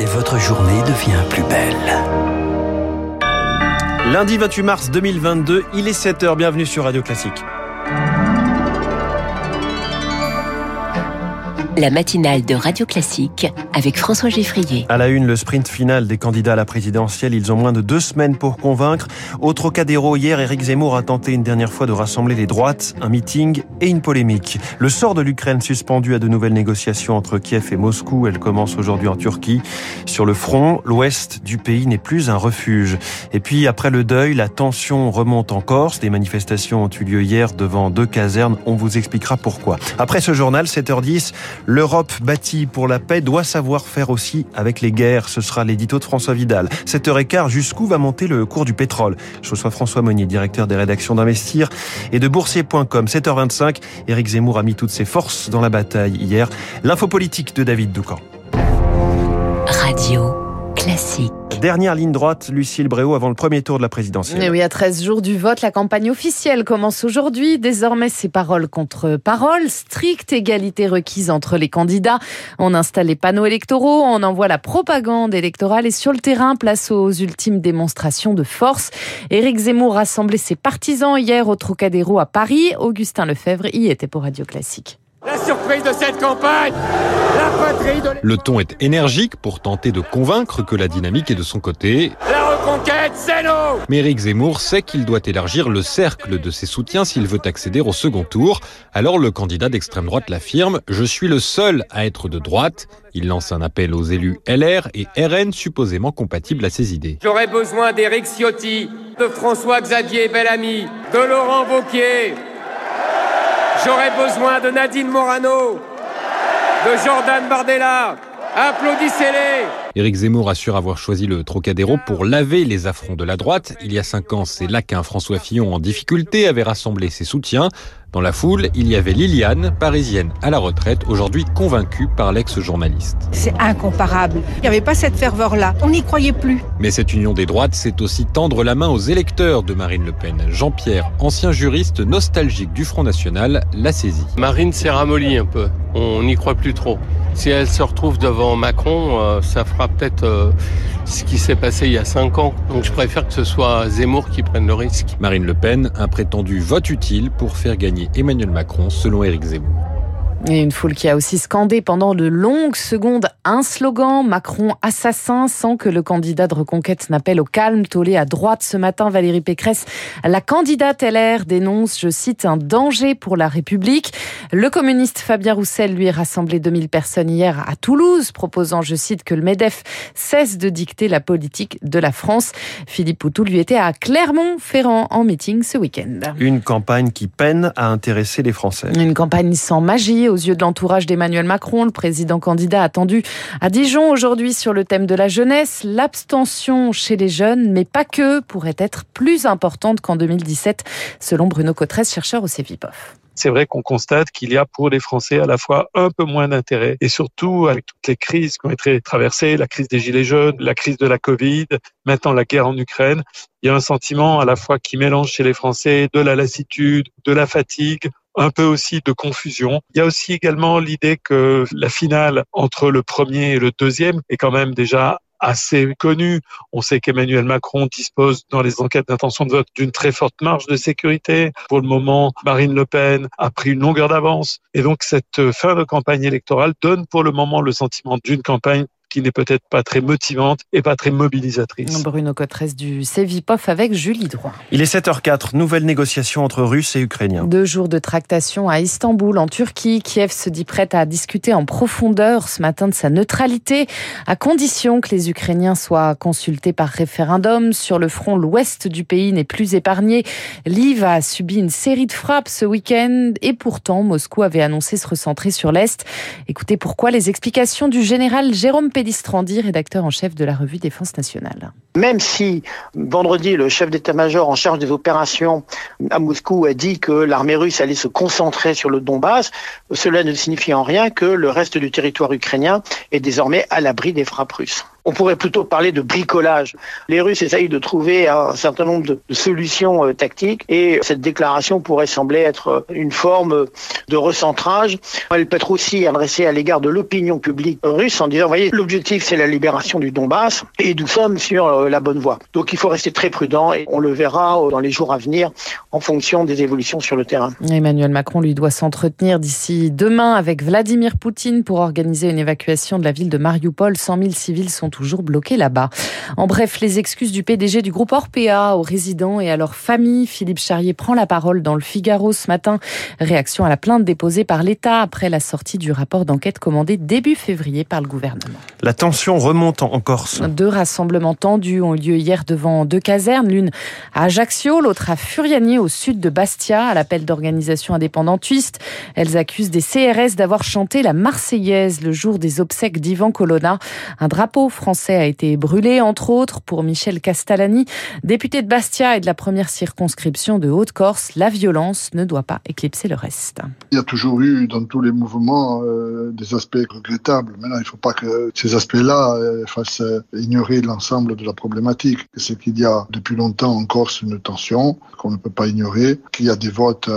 et votre journée devient plus belle. Lundi 28 mars 2022, il est 7h, bienvenue sur Radio Classique. La matinale de Radio Classique avec François Geffrier. À la une, le sprint final des candidats à la présidentielle. Ils ont moins de deux semaines pour convaincre. Au Trocadéro, hier, Éric Zemmour a tenté une dernière fois de rassembler les droites, un meeting et une polémique. Le sort de l'Ukraine suspendu à de nouvelles négociations entre Kiev et Moscou. Elle commence aujourd'hui en Turquie. Sur le front, l'ouest du pays n'est plus un refuge. Et puis, après le deuil, la tension remonte en Corse. Des manifestations ont eu lieu hier devant deux casernes. On vous expliquera pourquoi. Après ce journal, 7h10, L'Europe bâtie pour la paix doit savoir faire aussi avec les guerres. Ce sera l'édito de François Vidal. 7h15, jusqu'où va monter le cours du pétrole? Je reçois François Monnier, directeur des rédactions d'Investir et de Boursier.com. 7h25, Éric Zemmour a mis toutes ses forces dans la bataille hier. L'info politique de David Doucan. Radio classique. Dernière ligne droite, Lucille Bréau, avant le premier tour de la présidentielle. Et oui, à 13 jours du vote, la campagne officielle commence aujourd'hui. Désormais, c'est parole contre parole, stricte égalité requise entre les candidats. On installe les panneaux électoraux, on envoie la propagande électorale et sur le terrain, place aux ultimes démonstrations de force. Éric Zemmour rassemblait ses partisans hier au Trocadéro à Paris. Augustin Lefebvre y était pour Radio Classique. Surprise de cette campagne La patrie de... Le ton est énergique pour tenter de convaincre que la dynamique est de son côté. La reconquête, c'est nous Mais Éric Zemmour sait qu'il doit élargir le cercle de ses soutiens s'il veut accéder au second tour. Alors le candidat d'extrême droite l'affirme, je suis le seul à être de droite. Il lance un appel aux élus LR et RN supposément compatibles à ses idées. J'aurais besoin d'Éric Ciotti, de François-Xavier Bellamy, de Laurent Wauquiez, J'aurais besoin de Nadine Morano, de Jordan Bardella. Applaudissez-les Éric Zemmour assure avoir choisi le Trocadéro pour laver les affronts de la droite. Il y a cinq ans, c'est là qu'un François Fillon en difficulté avait rassemblé ses soutiens. Dans la foule, il y avait Liliane, parisienne à la retraite, aujourd'hui convaincue par l'ex-journaliste. C'est incomparable. Il n'y avait pas cette ferveur-là. On n'y croyait plus. Mais cette union des droites, c'est aussi tendre la main aux électeurs de Marine Le Pen. Jean-Pierre, ancien juriste nostalgique du Front National, l'a saisi. Marine s'est ramollie un peu. On n'y croit plus trop. Si elle se retrouve devant Macron, euh, ça fera peut-être euh, ce qui s'est passé il y a cinq ans. Donc je préfère que ce soit Zemmour qui prenne le risque. Marine Le Pen, un prétendu vote utile pour faire gagner Emmanuel Macron, selon Éric Zemmour. Et une foule qui a aussi scandé pendant de longues secondes un slogan Macron assassin sans que le candidat de reconquête n'appelle au calme. Tollé à droite ce matin, Valérie Pécresse, la candidate LR dénonce, je cite, un danger pour la République. Le communiste Fabien Roussel lui a rassemblé 2000 personnes hier à Toulouse, proposant, je cite, que le MEDEF cesse de dicter la politique de la France. Philippe Poutou lui était à Clermont-Ferrand en meeting ce week-end. Une campagne qui peine à intéresser les Français. Une campagne sans magie aux yeux de l'entourage d'Emmanuel Macron, le président candidat attendu à Dijon aujourd'hui sur le thème de la jeunesse. L'abstention chez les jeunes, mais pas que, pourrait être plus importante qu'en 2017, selon Bruno Cotresse, chercheur au CEVIPOF c'est vrai qu'on constate qu'il y a pour les Français à la fois un peu moins d'intérêt et surtout avec toutes les crises qui ont été traversées, la crise des gilets jaunes, la crise de la Covid, maintenant la guerre en Ukraine, il y a un sentiment à la fois qui mélange chez les Français de la lassitude, de la fatigue, un peu aussi de confusion. Il y a aussi également l'idée que la finale entre le premier et le deuxième est quand même déjà assez connue. On sait qu'Emmanuel Macron dispose dans les enquêtes d'intention de vote d'une très forte marge de sécurité. Pour le moment, Marine Le Pen a pris une longueur d'avance. Et donc cette fin de campagne électorale donne pour le moment le sentiment d'une campagne qui n'est peut-être pas très motivante et pas très mobilisatrice. Bruno Cotresse du Cevipof avec Julie Droit. Il est 7h04, nouvelle négociation entre Russes et Ukrainiens. Deux jours de tractation à Istanbul, en Turquie. Kiev se dit prête à discuter en profondeur ce matin de sa neutralité, à condition que les Ukrainiens soient consultés par référendum. Sur le front, l'ouest du pays n'est plus épargné. Lviv a subi une série de frappes ce week-end et pourtant Moscou avait annoncé se recentrer sur l'est. Écoutez pourquoi les explications du général Jérôme Pédis Strandi, rédacteur en chef de la revue Défense nationale. Même si vendredi, le chef d'état-major en charge des opérations à Moscou a dit que l'armée russe allait se concentrer sur le Donbass, cela ne signifie en rien que le reste du territoire ukrainien est désormais à l'abri des frappes russes. On pourrait plutôt parler de bricolage. Les Russes essayent de trouver un certain nombre de solutions euh, tactiques et cette déclaration pourrait sembler être une forme de recentrage. Elle peut être aussi adressée à l'égard de l'opinion publique russe en disant, voyez, l'objectif c'est la libération du Donbass et nous sommes sur euh, la bonne voie. Donc il faut rester très prudent et on le verra euh, dans les jours à venir en fonction des évolutions sur le terrain. Emmanuel Macron lui doit s'entretenir d'ici demain avec Vladimir Poutine pour organiser une évacuation de la ville de Mariupol. 100 000 civils sont toujours bloqués là-bas. En bref, les excuses du PDG du groupe Orpea aux résidents et à leurs familles. Philippe Charrier prend la parole dans le Figaro ce matin. Réaction à la plainte déposée par l'État après la sortie du rapport d'enquête commandé début février par le gouvernement. La tension remonte en Corse. Deux rassemblements tendus ont eu lieu hier devant deux casernes, l'une à Ajaccio, l'autre à Furiani au sud de Bastia, à l'appel d'organisations indépendantistes. Elles accusent des CRS d'avoir chanté la Marseillaise le jour des obsèques d'Ivan Colonna. Un drapeau français a été brûlé, entre autres, pour Michel Castellani, député de Bastia et de la première circonscription de Haute-Corse. La violence ne doit pas éclipser le reste. Il y a toujours eu dans tous les mouvements euh, des aspects regrettables. Maintenant, il ne faut pas que ces aspects-là euh, fassent euh, ignorer l'ensemble de la problématique. C'est qu'il y a depuis longtemps en Corse une tension qu'on ne peut pas ignorer, qu'il y a des votes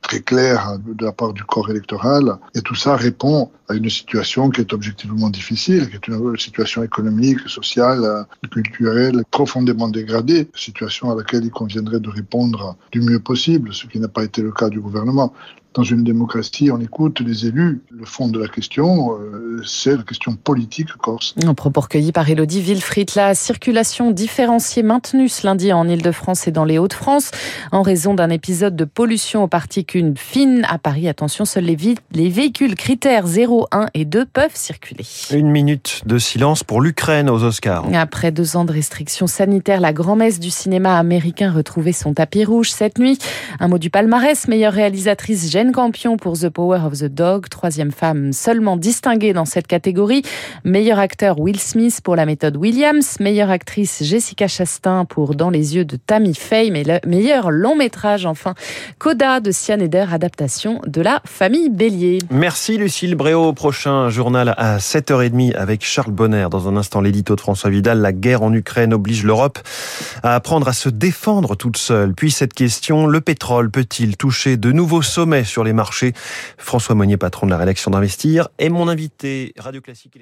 très clairs de la part du corps électoral, et tout ça répond à une situation qui est objectivement difficile, qui est une situation économique, sociale, culturelle profondément dégradée, situation à laquelle il conviendrait de répondre du mieux possible, ce qui n'a pas été le cas du gouvernement dans une démocratie, on écoute les élus. Le fond de la question, euh, c'est la question politique corse. Un propos recueilli par Elodie Wilfried. La circulation différenciée maintenue ce lundi en Ile-de-France et dans les Hauts-de-France en raison d'un épisode de pollution aux particules fines à Paris. Attention, seuls les, les véhicules critères 0, 1 et 2 peuvent circuler. Une minute de silence pour l'Ukraine aux Oscars. Après deux ans de restrictions sanitaires, la grand-messe du cinéma américain retrouvait son tapis rouge cette nuit. Un mot du palmarès, meilleure réalisatrice Jane Campion pour The Power of the Dog, troisième femme seulement distinguée dans cette catégorie. Meilleur acteur Will Smith pour La méthode Williams, meilleure actrice Jessica Chastain pour Dans les yeux de Tammy Faye, mais le meilleur long métrage enfin Coda de Sian Eder, adaptation de la famille Bélier. Merci Lucille Bréau. Prochain journal à 7h30 avec Charles Bonner. Dans un instant, l'édito de François Vidal. La guerre en Ukraine oblige l'Europe à apprendre à se défendre toute seule. Puis cette question, le pétrole peut-il toucher de nouveaux sommets sur les marchés François Monnier, patron de la rédaction d'Investir, est mon invité. Radio Classique,